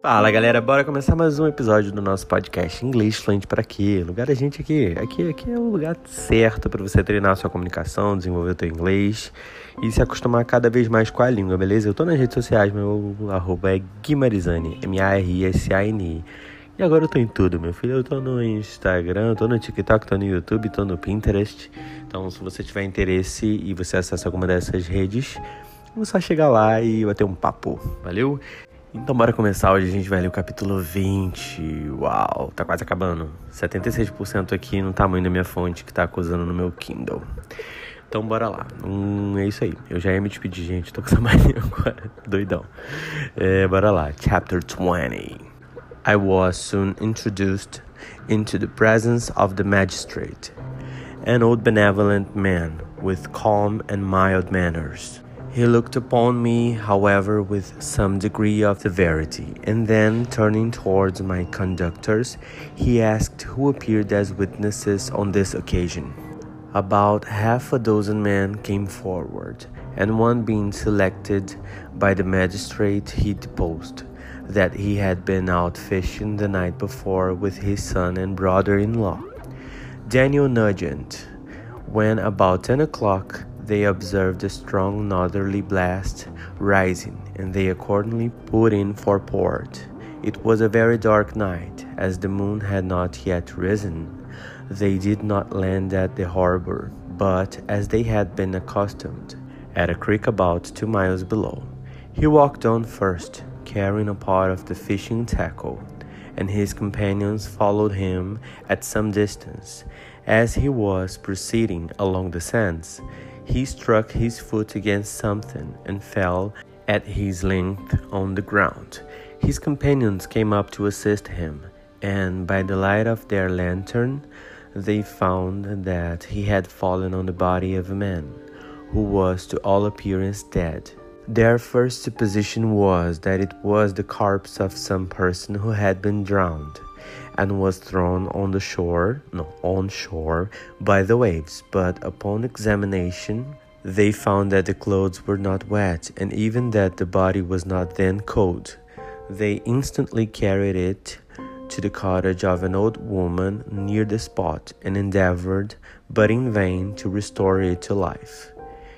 Fala galera, bora começar mais um episódio do nosso podcast Inglês Fluente para quê? Lugar da gente aqui. Aqui, aqui é o lugar certo para você treinar sua comunicação, desenvolver o teu inglês e se acostumar cada vez mais com a língua, beleza? Eu tô nas redes sociais, meu arroba é Guimarizani, M-A-R-I-S-A-N-I. E agora eu tô em tudo, meu filho. Eu tô no Instagram, tô no TikTok, tô no YouTube, tô no Pinterest. Então, se você tiver interesse e você acessa alguma dessas redes, é só chegar lá e bater um papo, valeu? Então bora começar, hoje a gente vai ler o capítulo 20, uau, tá quase acabando, 76% aqui no tamanho da minha fonte que tá acusando no meu Kindle. Então bora lá, hum, é isso aí, eu já ia me despedir gente, tô com essa mania agora, doidão. É, bora lá, Chapter 20 I was soon introduced into the presence of the magistrate, an old benevolent man with calm and mild manners. He looked upon me, however, with some degree of severity, and then, turning towards my conductors, he asked who appeared as witnesses on this occasion. About half a dozen men came forward, and one being selected by the magistrate, he deposed that he had been out fishing the night before with his son and brother in law, Daniel Nugent. When about ten o'clock, they observed a strong northerly blast rising, and they accordingly put in for port. It was a very dark night, as the moon had not yet risen. They did not land at the harbor, but, as they had been accustomed, at a creek about two miles below. He walked on first, carrying a part of the fishing tackle, and his companions followed him at some distance. As he was proceeding along the sands, he struck his foot against something and fell at his length on the ground. His companions came up to assist him, and by the light of their lantern, they found that he had fallen on the body of a man, who was to all appearance dead. Their first supposition was that it was the corpse of some person who had been drowned and was thrown on the shore, no, on shore by the waves, but upon examination, they found that the clothes were not wet and even that the body was not then cold. They instantly carried it to the cottage of an old woman near the spot and endeavored, but in vain, to restore it to life.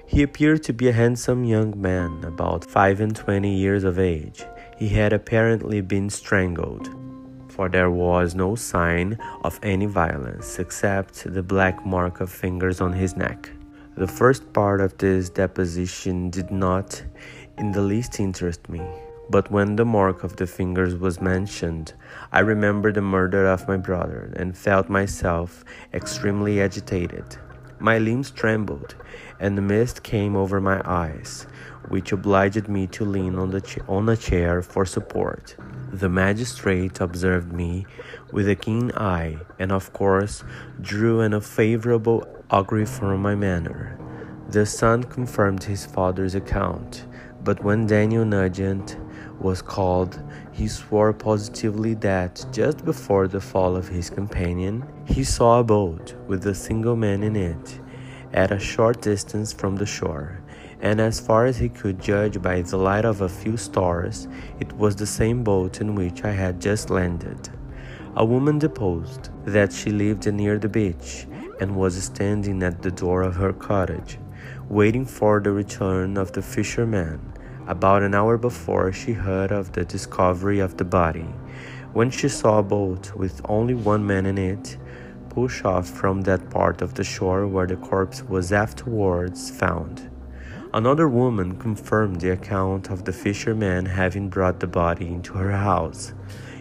He appeared to be a handsome young man, about five and twenty years of age. He had apparently been strangled for there was no sign of any violence except the black mark of fingers on his neck. The first part of this deposition did not in the least interest me, but when the mark of the fingers was mentioned, I remembered the murder of my brother and felt myself extremely agitated. My limbs trembled, and the mist came over my eyes, which obliged me to lean on, the on a chair for support. The magistrate observed me with a keen eye, and of course drew an unfavorable augury from my manner. The son confirmed his father's account, but when Daniel Nugent was called, he swore positively that just before the fall of his companion, he saw a boat with a single man in it at a short distance from the shore and as far as he could judge by the light of a few stars, it was the same boat in which I had just landed. A woman deposed that she lived near the beach and was standing at the door of her cottage, waiting for the return of the fisherman. About an hour before, she heard of the discovery of the body. When she saw a boat with only one man in it, push off from that part of the shore where the corpse was afterwards found. Another woman confirmed the account of the fisherman having brought the body into her house.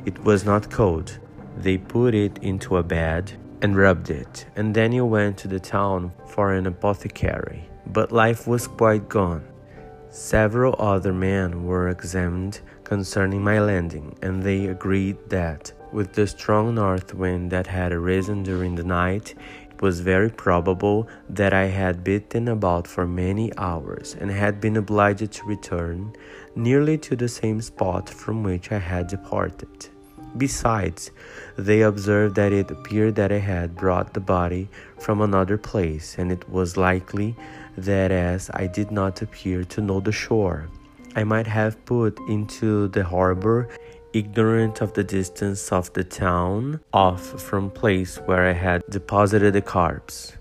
It was not cold. They put it into a bed and rubbed it, and Daniel went to the town for an apothecary. But life was quite gone. Several other men were examined concerning my landing, and they agreed that, with the strong north wind that had arisen during the night, was very probable that I had beaten about for many hours and had been obliged to return nearly to the same spot from which I had departed. Besides, they observed that it appeared that I had brought the body from another place, and it was likely that as I did not appear to know the shore, I might have put into the harbor ignorant of the distance of the town off from place where I had deposited the corpse.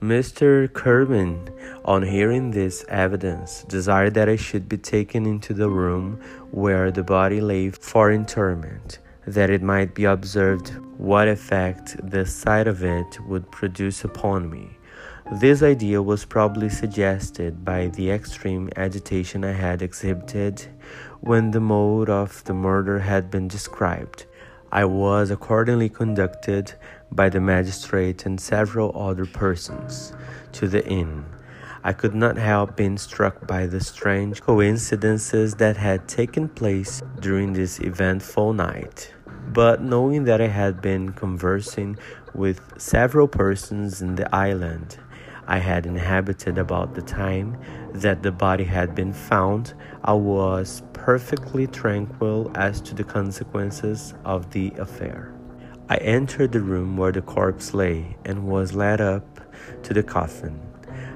Mr. Kirwin, on hearing this evidence, desired that I should be taken into the room where the body lay for interment, that it might be observed what effect the sight of it would produce upon me. This idea was probably suggested by the extreme agitation I had exhibited when the mode of the murder had been described. I was accordingly conducted by the magistrate and several other persons to the inn. I could not help being struck by the strange coincidences that had taken place during this eventful night. But knowing that I had been conversing with several persons in the island, I had inhabited about the time that the body had been found, I was perfectly tranquil as to the consequences of the affair. I entered the room where the corpse lay and was led up to the coffin.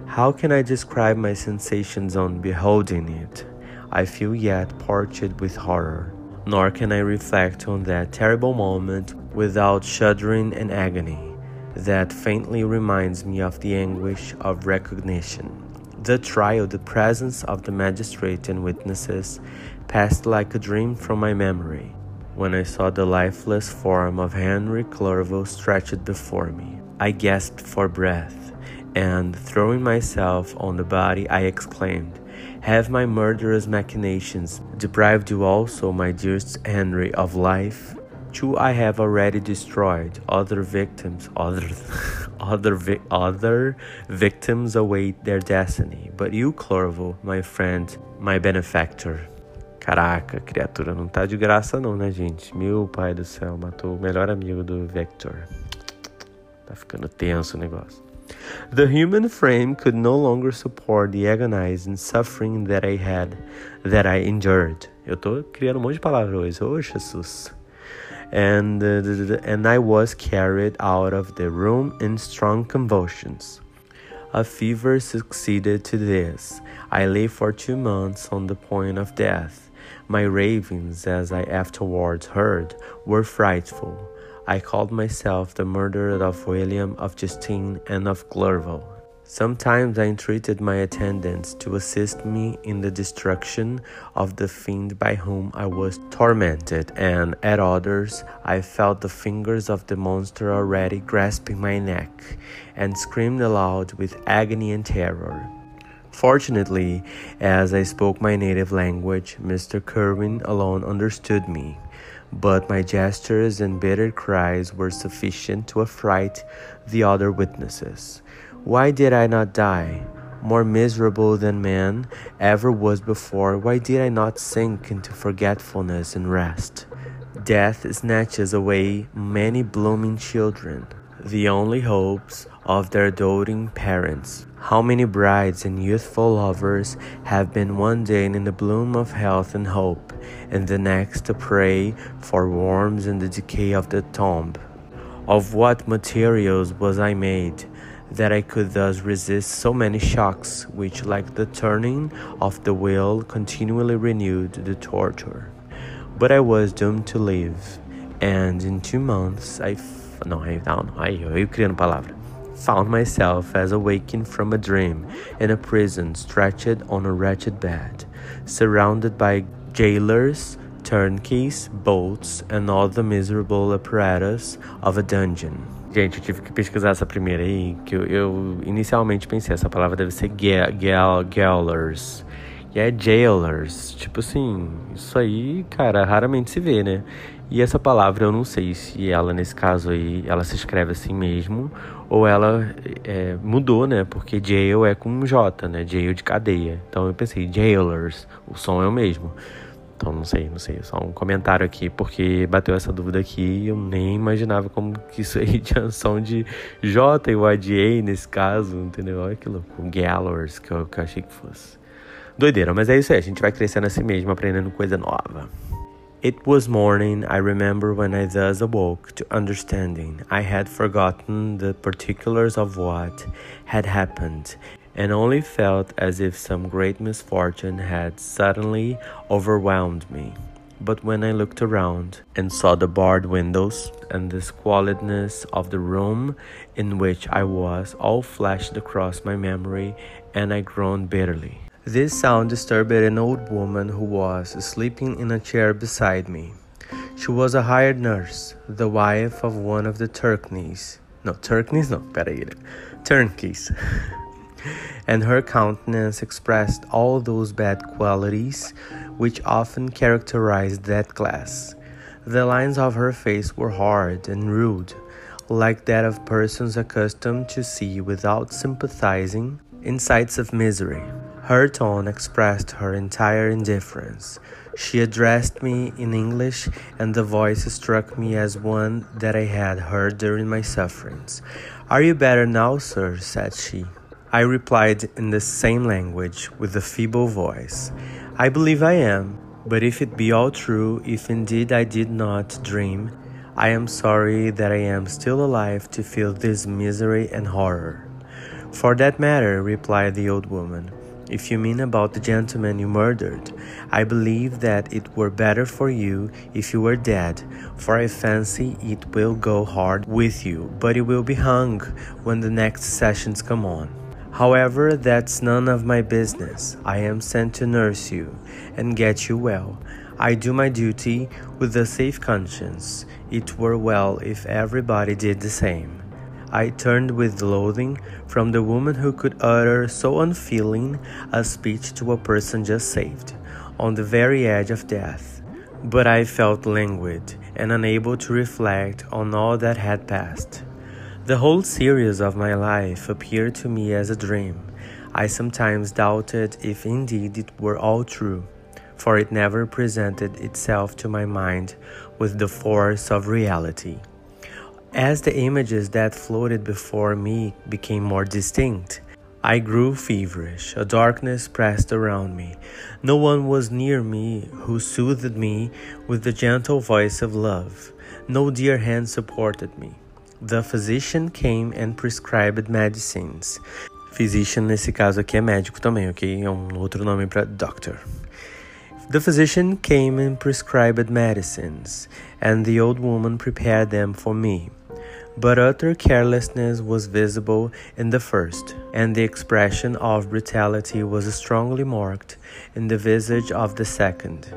How can I describe my sensations on beholding it? I feel yet parched with horror, nor can I reflect on that terrible moment without shuddering and agony that faintly reminds me of the anguish of recognition. The trial, the presence of the magistrate and witnesses, passed like a dream from my memory when I saw the lifeless form of Henry Clerval stretched before me. I gasped for breath, and throwing myself on the body, I exclaimed, Have my murderous machinations deprived you also, my dearest Henry, of life? Two I have already destroyed. Other victims, other, other, vi other victims await their destiny. But you, Clerval, my friend, my benefactor. Caraca, criatura não tá de graça não, né, gente? Meu pai do céu, matou o melhor amigo do Vector. Tá ficando tenso o negócio. The human frame could no longer support the agonizing suffering that I had, that I endured. Eu tô criando um monte de palavras hoje. Ô, oh, Jesus and, uh, and I was carried out of the room in strong convulsions. A fever succeeded to this. I lay for two months on the point of death. My ravings, as I afterwards heard, were frightful. I called myself the murderer of William, of Justine, and of Clerval. Sometimes I entreated my attendants to assist me in the destruction of the fiend by whom I was tormented, and at others I felt the fingers of the monster already grasping my neck, and screamed aloud with agony and terror. Fortunately, as I spoke my native language, Mr. Kirwin alone understood me, but my gestures and bitter cries were sufficient to affright the other witnesses. Why did I not die? More miserable than man ever was before, why did I not sink into forgetfulness and rest? Death snatches away many blooming children, the only hopes of their doting parents. How many brides and youthful lovers have been one day in the bloom of health and hope, and the next a prey for worms and the decay of the tomb? Of what materials was I made? That I could thus resist so many shocks, which, like the turning of the wheel, continually renewed the torture. But I was doomed to live, and in two months I f- no, I, não, aí eu criando palavra. Found myself as awaking from a dream in a prison, stretched on a wretched bed, surrounded by jailers, turnkeys, bolts, and all the miserable apparatus of a dungeon. Gente, eu tive que pesquisar essa primeira aí, que eu, eu inicialmente pensei, essa palavra deve ser gaolers. E é jailers. Tipo assim, isso aí, cara, raramente se vê, né? E essa palavra eu não sei se ela, nesse caso aí, ela se escreve assim mesmo, ou ela é, mudou, né? Porque jail é com J, né? Jail de cadeia. Então eu pensei, jailers, o som é o mesmo. Então não sei, não sei, só um comentário aqui, porque bateu essa dúvida aqui e eu nem imaginava como que isso aí tinha som de J e o ADA nesse caso, entendeu? Olha que louco, Gallers que eu, que eu achei que fosse. Doideira, mas é isso aí, a gente vai crescendo assim mesmo, aprendendo coisa nova. It was morning, I remember when I thus awoke to understanding. I had forgotten the particulars of what had happened and only felt as if some great misfortune had suddenly overwhelmed me. but when I looked around and saw the barred windows and the squalidness of the room in which I was, all flashed across my memory, and I groaned bitterly. This sound disturbed an old woman who was sleeping in a chair beside me. She was a hired nurse, the wife of one of the Turkneys. No, Turkneys? No, peraí. Turnkeys. and her countenance expressed all those bad qualities which often characterized that class. The lines of her face were hard and rude, like that of persons accustomed to see without sympathizing in sights of misery. Her tone expressed her entire indifference. She addressed me in English, and the voice struck me as one that I had heard during my sufferings. Are you better now, sir? said she. I replied in the same language, with a feeble voice. I believe I am, but if it be all true, if indeed I did not dream, I am sorry that I am still alive to feel this misery and horror. For that matter, replied the old woman, if you mean about the gentleman you murdered, I believe that it were better for you if you were dead, for I fancy it will go hard with you, but it will be hung when the next sessions come on. However, that's none of my business. I am sent to nurse you and get you well. I do my duty with a safe conscience. It were well if everybody did the same. I turned with loathing from the woman who could utter so unfeeling a speech to a person just saved, on the very edge of death. But I felt languid and unable to reflect on all that had passed. The whole series of my life appeared to me as a dream. I sometimes doubted if indeed it were all true, for it never presented itself to my mind with the force of reality. As the images that floated before me became more distinct, I grew feverish. A darkness pressed around me. No one was near me who soothed me with the gentle voice of love. No dear hand supported me. The physician came and prescribed medicines. Physician nesse caso aqui é médico também, ok? É um outro nome para doctor. The physician came and prescribed medicines, and the old woman prepared them for me. But utter carelessness was visible in the first, and the expression of brutality was strongly marked in the visage of the second.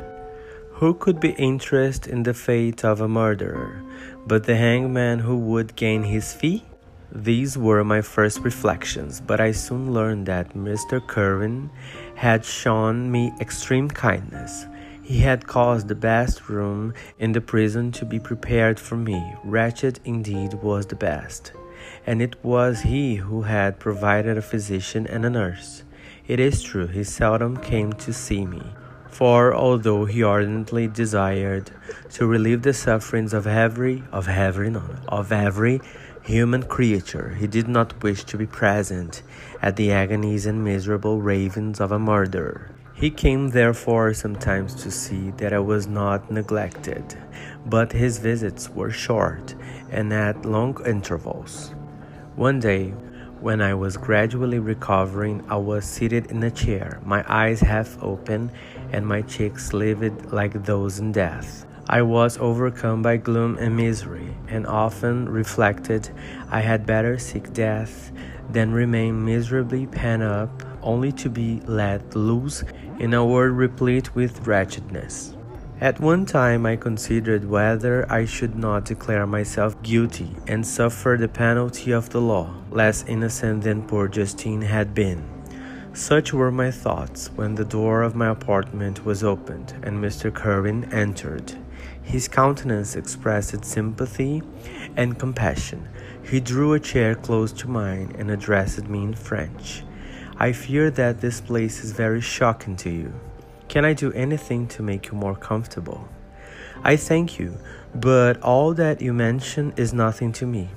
Who could be interested in the fate of a murderer? but the hangman who would gain his fee? These were my first reflections, but I soon learned that Mr. Kirwin had shown me extreme kindness. He had caused the best room in the prison to be prepared for me. Wretched indeed was the best. And it was he who had provided a physician and a nurse. It is true, he seldom came to see me for although he ardently desired to relieve the sufferings of every of every no, of every human creature, he did not wish to be present at the agonies and miserable ravings of a murderer. He came therefore sometimes to see that I was not neglected, but his visits were short and at long intervals. One day, when I was gradually recovering, I was seated in a chair, my eyes half open and my cheeks livid like those in death. I was overcome by gloom and misery, and often reflected I had better seek death than remain miserably pent up, only to be let loose in a world replete with wretchedness. At one time, I considered whether I should not declare myself guilty and suffer the penalty of the law, less innocent than poor Justine had been. Such were my thoughts when the door of my apartment was opened and Mr. Kirwin entered. His countenance expressed sympathy and compassion. He drew a chair close to mine and addressed me in French. I fear that this place is very shocking to you. Can I do anything to make you more comfortable? I thank you, but all that you mention is nothing to me.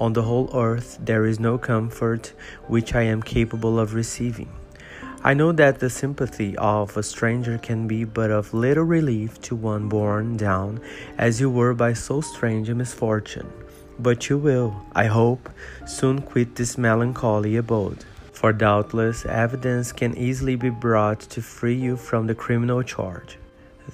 On the whole earth, there is no comfort which I am capable of receiving. I know that the sympathy of a stranger can be but of little relief to one borne down as you were by so strange a misfortune. But you will, I hope, soon quit this melancholy abode for doubtless evidence can easily be brought to free you from the criminal charge.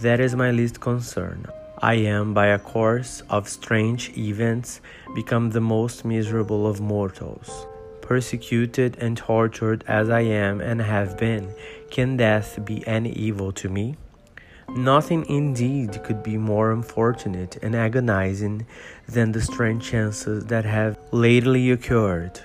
That is my least concern. I am, by a course of strange events, become the most miserable of mortals. Persecuted and tortured as I am and have been, can death be any evil to me? Nothing indeed could be more unfortunate and agonizing than the strange chances that have lately occurred.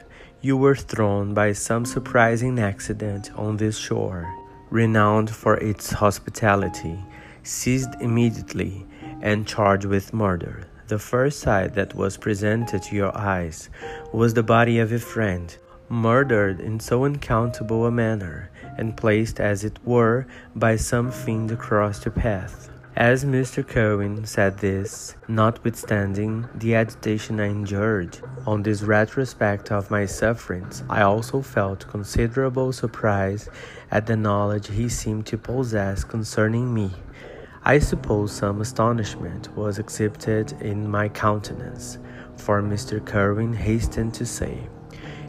You were thrown by some surprising accident on this shore, renowned for its hospitality, seized immediately, and charged with murder. The first sight that was presented to your eyes was the body of a friend, murdered in so uncountable a manner, and placed as it were by some fiend across the path. As Mr. Cohen said this, notwithstanding the agitation I endured on this retrospect of my sufferings, I also felt considerable surprise at the knowledge he seemed to possess concerning me. I suppose some astonishment was exhibited in my countenance, for Mr. Kirwin hastened to say,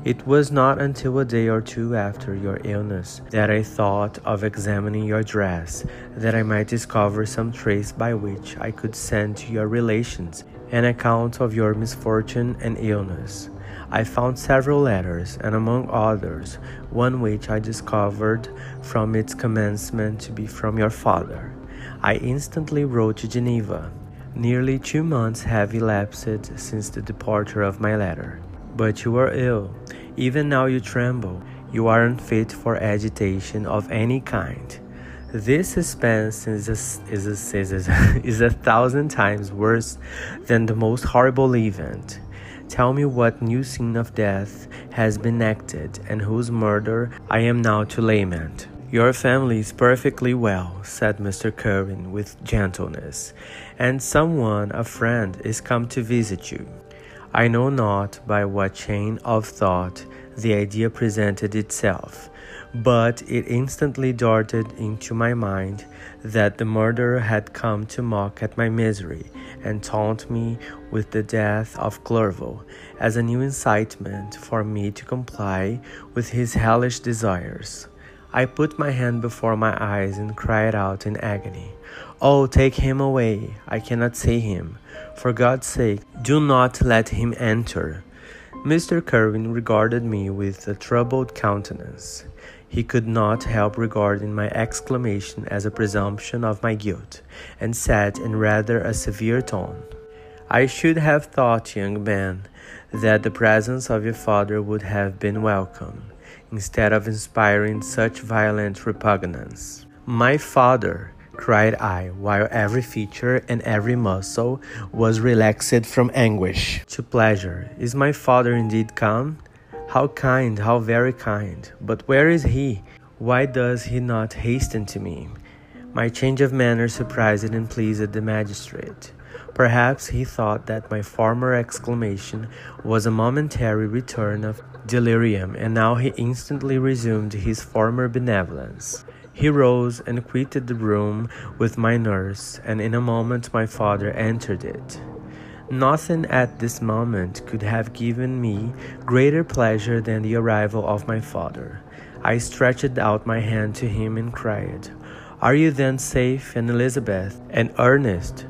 it was not until a day or two after your illness that I thought of examining your dress, that I might discover some trace by which I could send to your relations an account of your misfortune and illness. I found several letters, and among others, one which I discovered from its commencement to be from your father. I instantly wrote to Geneva. Nearly two months have elapsed since the departure of my letter. But you are ill. Even now you tremble. You are unfit for agitation of any kind. This suspense is a, is, a, is, a, is a thousand times worse than the most horrible event. Tell me what new scene of death has been acted, and whose murder I am now to lament. Your family is perfectly well, said Mr. Kirwin with gentleness, and someone, a friend, is come to visit you. I know not by what chain of thought the idea presented itself, but it instantly darted into my mind that the murderer had come to mock at my misery and taunt me with the death of Clerval as a new incitement for me to comply with his hellish desires. I put my hand before my eyes and cried out in agony, Oh, take him away! I cannot see him. For God's sake, do not let him enter. Mr. Kirwin regarded me with a troubled countenance. He could not help regarding my exclamation as a presumption of my guilt, and said in rather a severe tone, I should have thought, young man, that the presence of your father would have been welcome, instead of inspiring such violent repugnance. My father, cried I, while every feature and every muscle was relaxed from anguish to pleasure. Is my father indeed come? How kind, how very kind. But where is he? Why does he not hasten to me? My change of manner surprised and pleased the magistrate. Perhaps he thought that my former exclamation was a momentary return of delirium, and now he instantly resumed his former benevolence. He rose and quitted the room with my nurse, and in a moment my father entered it. Nothing at this moment could have given me greater pleasure than the arrival of my father. I stretched out my hand to him and cried, Are you then safe, and Elizabeth, and Ernest?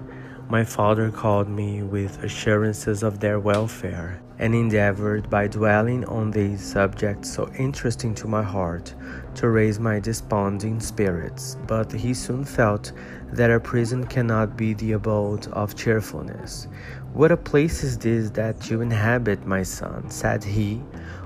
My father called me with assurances of their welfare, and endeavored by dwelling on these subjects so interesting to my heart to raise my desponding spirits, but he soon felt that a prison cannot be the abode of cheerfulness. What a place is this that you inhabit, my son, said he,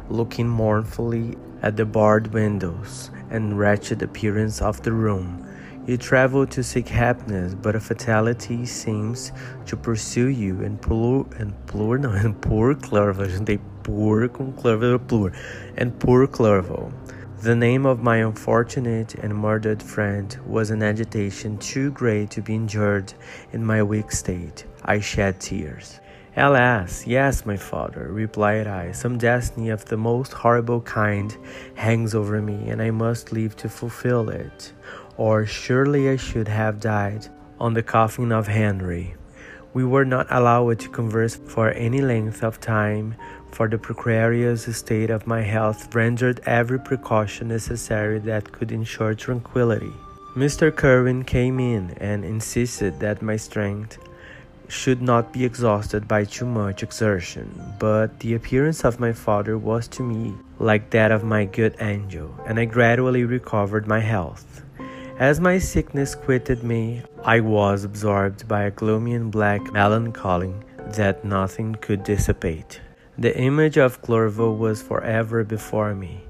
looking mournfully at the barred windows and wretched appearance of the room. You travel to seek happiness, but a fatality seems to pursue you and plur and plur não, and poor Clerval. Tem poor com Clerval plur and poor Clerval. The name of my unfortunate and murdered friend was an agitation too great to be endured in my weak state. I shed tears. Alas, yes, my father, replied I, some destiny of the most horrible kind hangs over me, and I must live to fulfill it or surely I should have died on the coffin of Henry. We were not allowed to converse for any length of time, for the precarious state of my health rendered every precaution necessary that could ensure tranquillity. Mr. Kirwin came in and insisted that my strength should not be exhausted by too much exertion, but the appearance of my father was to me like that of my good angel, and I gradually recovered my health. As my sickness quitted me, I was absorbed by a gloomy and black melancholy that nothing could dissipate. The image of Clerval was forever before me,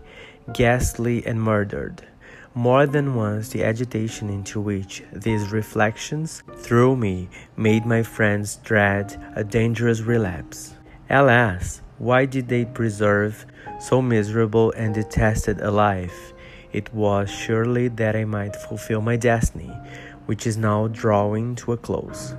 ghastly and murdered. More than once, the agitation into which these reflections threw me made my friends dread a dangerous relapse. Alas, why did they preserve so miserable and detested a life? It was surely that I might fulfill my destiny, which is now drawing to a close.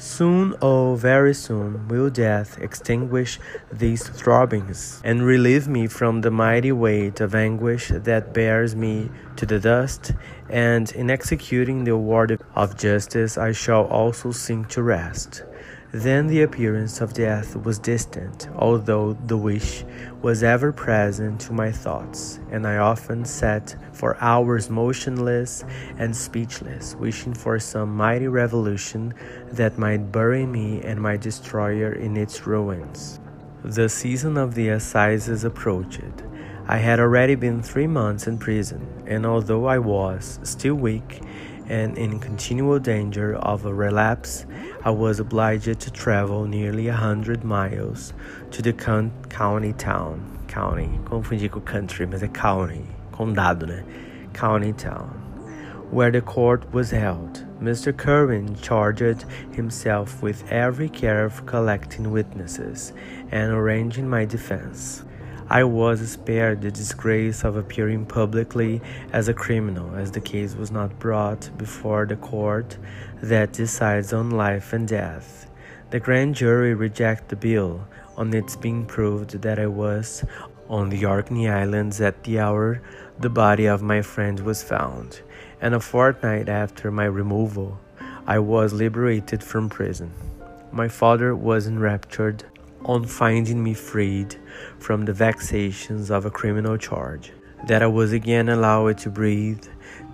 Soon, oh, very soon, will death extinguish these throbbings and relieve me from the mighty weight of anguish that bears me to the dust, and in executing the award of justice, I shall also sink to rest. Then the appearance of death was distant, although the wish was ever present to my thoughts, and I often sat for hours motionless and speechless, wishing for some mighty revolution that might bury me and my destroyer in its ruins. The season of the assizes approached. I had already been three months in prison, and although I was still weak and in continual danger of a relapse, I was obliged to travel nearly a hundred miles to the county town. County, confundi com country, mas é county, condado, né? County town, where the court was held. Mr. Kirwin charged himself with every care of collecting witnesses and arranging my defense. I was spared the disgrace of appearing publicly as a criminal, as the case was not brought before the court that decides on life and death. The grand jury rejected the bill on its being proved that I was on the Orkney Islands at the hour the body of my friend was found, and a fortnight after my removal, I was liberated from prison. My father was enraptured on finding me freed from the vexations of a criminal charge, that I was again allowed to breathe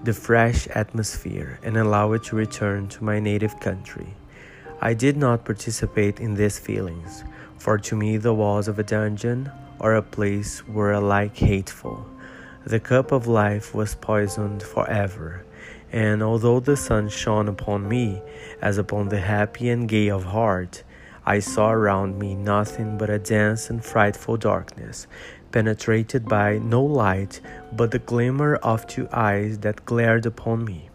the fresh atmosphere and allowed to return to my native country. I did not participate in these feelings, for to me the walls of a dungeon or a place were alike hateful. The cup of life was poisoned forever, and although the sun shone upon me as upon the happy and gay of heart, I saw around me nothing but a dense and frightful darkness, penetrated by no light but the glimmer of two eyes that glared upon me.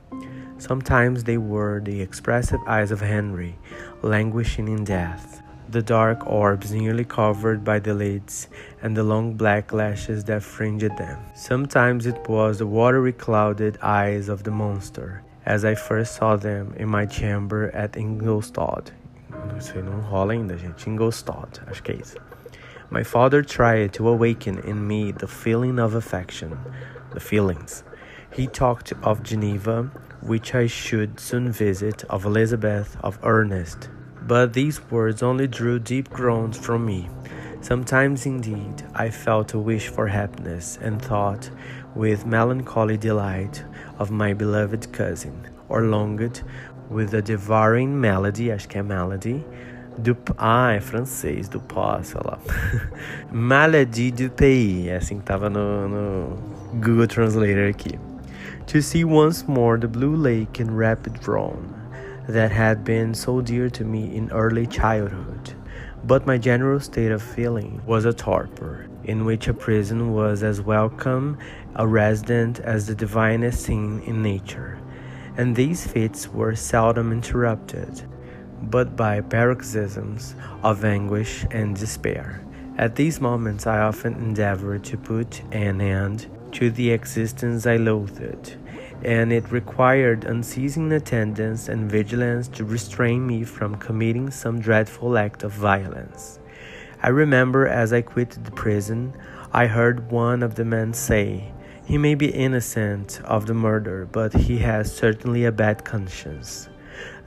Sometimes they were the expressive eyes of Henry, languishing in death, the dark orbs nearly covered by the lids, and the long black lashes that fringed them. Sometimes it was the watery clouded eyes of the monster, as I first saw them in my chamber at Ingolstadt Isso aí não rola ainda, gente. Acho que é isso. My father tried to awaken in me the feeling of affection, the feelings. He talked of Geneva, which I should soon visit, of Elizabeth, of Ernest. But these words only drew deep groans from me. Sometimes, indeed, I felt a wish for happiness, and thought with melancholy delight of my beloved cousin, or longed with a devouring melody, acho que é melody, do. Ah, é francês, do pós, sei lá. Du pays, é assim que tava no, no Google Translator aqui. To see once more the blue lake in rapid Rhone that had been so dear to me in early childhood. But my general state of feeling was a torpor, in which a prison was as welcome a resident as the divinest scene in nature and these fits were seldom interrupted, but by paroxysms of anguish and despair. At these moments, I often endeavored to put an end to the existence I loathed, and it required unceasing attendance and vigilance to restrain me from committing some dreadful act of violence. I remember as I quitted the prison, I heard one of the men say, he may be innocent of the murder, but he has certainly a bad conscience.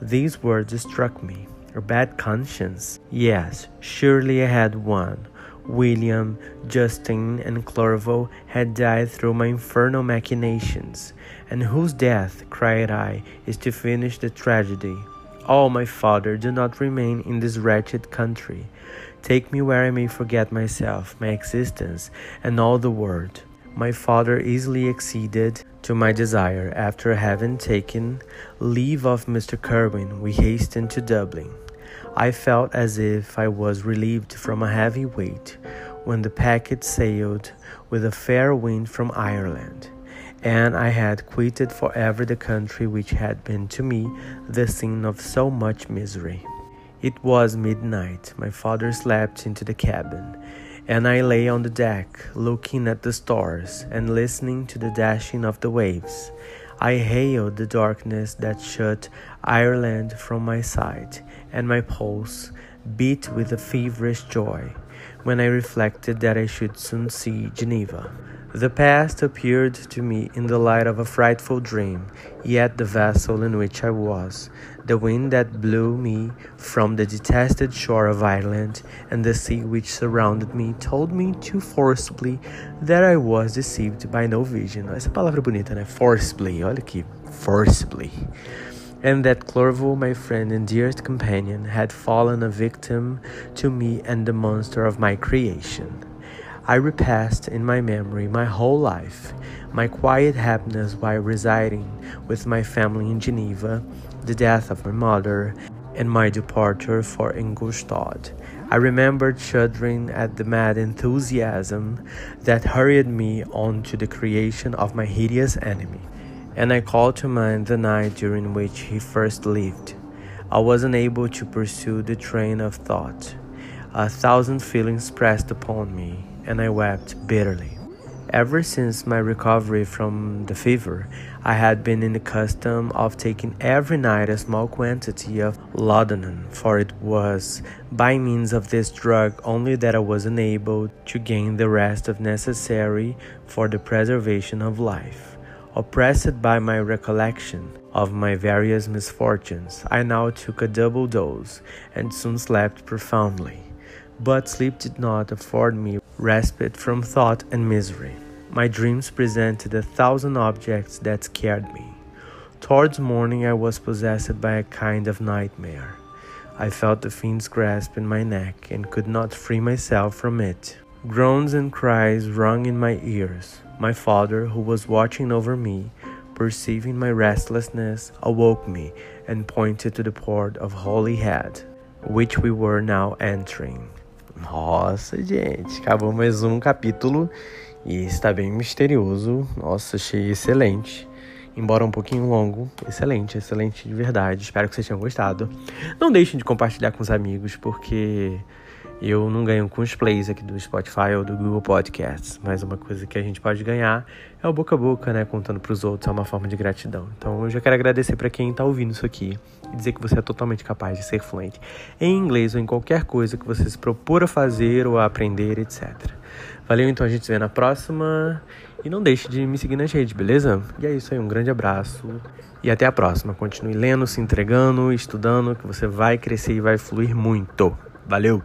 These words struck me. A bad conscience? Yes, surely I had one. William, Justin, and Clerval had died through my infernal machinations, and whose death, cried I, is to finish the tragedy. Oh, my father, do not remain in this wretched country. Take me where I may forget myself, my existence, and all the world. My father easily acceded to my desire. After having taken leave of Mr. Kirwin, we hastened to Dublin. I felt as if I was relieved from a heavy weight when the packet sailed with a fair wind from Ireland, and I had quitted forever the country which had been to me the scene of so much misery. It was midnight. My father slept into the cabin, and I lay on the deck, looking at the stars and listening to the dashing of the waves. I hailed the darkness that shut Ireland from my sight, and my pulse beat with a feverish joy when I reflected that I should soon see Geneva. The past appeared to me in the light of a frightful dream, yet the vessel in which I was, the wind that blew me from the detested shore of Ireland, and the sea which surrounded me told me too forcibly that I was deceived by no vision. Essa palavra bonita, né? Forcibly, olha aqui, forcibly. And that Clerval, my friend and dearest companion, had fallen a victim to me and the monster of my creation. I repassed in my memory my whole life, my quiet happiness while residing with my family in Geneva, the death of my mother, and my departure for Ingolstadt. I remembered shuddering at the mad enthusiasm that hurried me on to the creation of my hideous enemy, and I called to mind the night during which he first lived. I was unable to pursue the train of thought. A thousand feelings pressed upon me, and I wept bitterly. Ever since my recovery from the fever, I had been in the custom of taking every night a small quantity of laudanum, for it was by means of this drug only that I was enabled to gain the rest of necessary for the preservation of life. Oppressed by my recollection of my various misfortunes, I now took a double dose and soon slept profoundly. But sleep did not afford me respite from thought and misery. My dreams presented a thousand objects that scared me. Towards morning, I was possessed by a kind of nightmare. I felt the fiend's grasp in my neck and could not free myself from it. Groans and cries rung in my ears. My father, who was watching over me, perceiving my restlessness, awoke me and pointed to the port of Holyhead, which we were now entering. Nossa, gente, acabou mais um capítulo e está bem misterioso. Nossa, achei excelente. Embora um pouquinho longo, excelente, excelente de verdade. Espero que vocês tenham gostado. Não deixem de compartilhar com os amigos, porque eu não ganho com os plays aqui do Spotify ou do Google Podcasts, mas uma coisa que a gente pode ganhar é o boca a boca, né? Contando para os outros, é uma forma de gratidão. Então eu já quero agradecer para quem está ouvindo isso aqui e dizer que você é totalmente capaz de ser fluente em inglês ou em qualquer coisa que você se propor a fazer ou a aprender, etc. Valeu, então a gente se vê na próxima. E não deixe de me seguir nas redes, beleza? E é isso aí, um grande abraço e até a próxima. Continue lendo, se entregando, estudando, que você vai crescer e vai fluir muito. Valeu!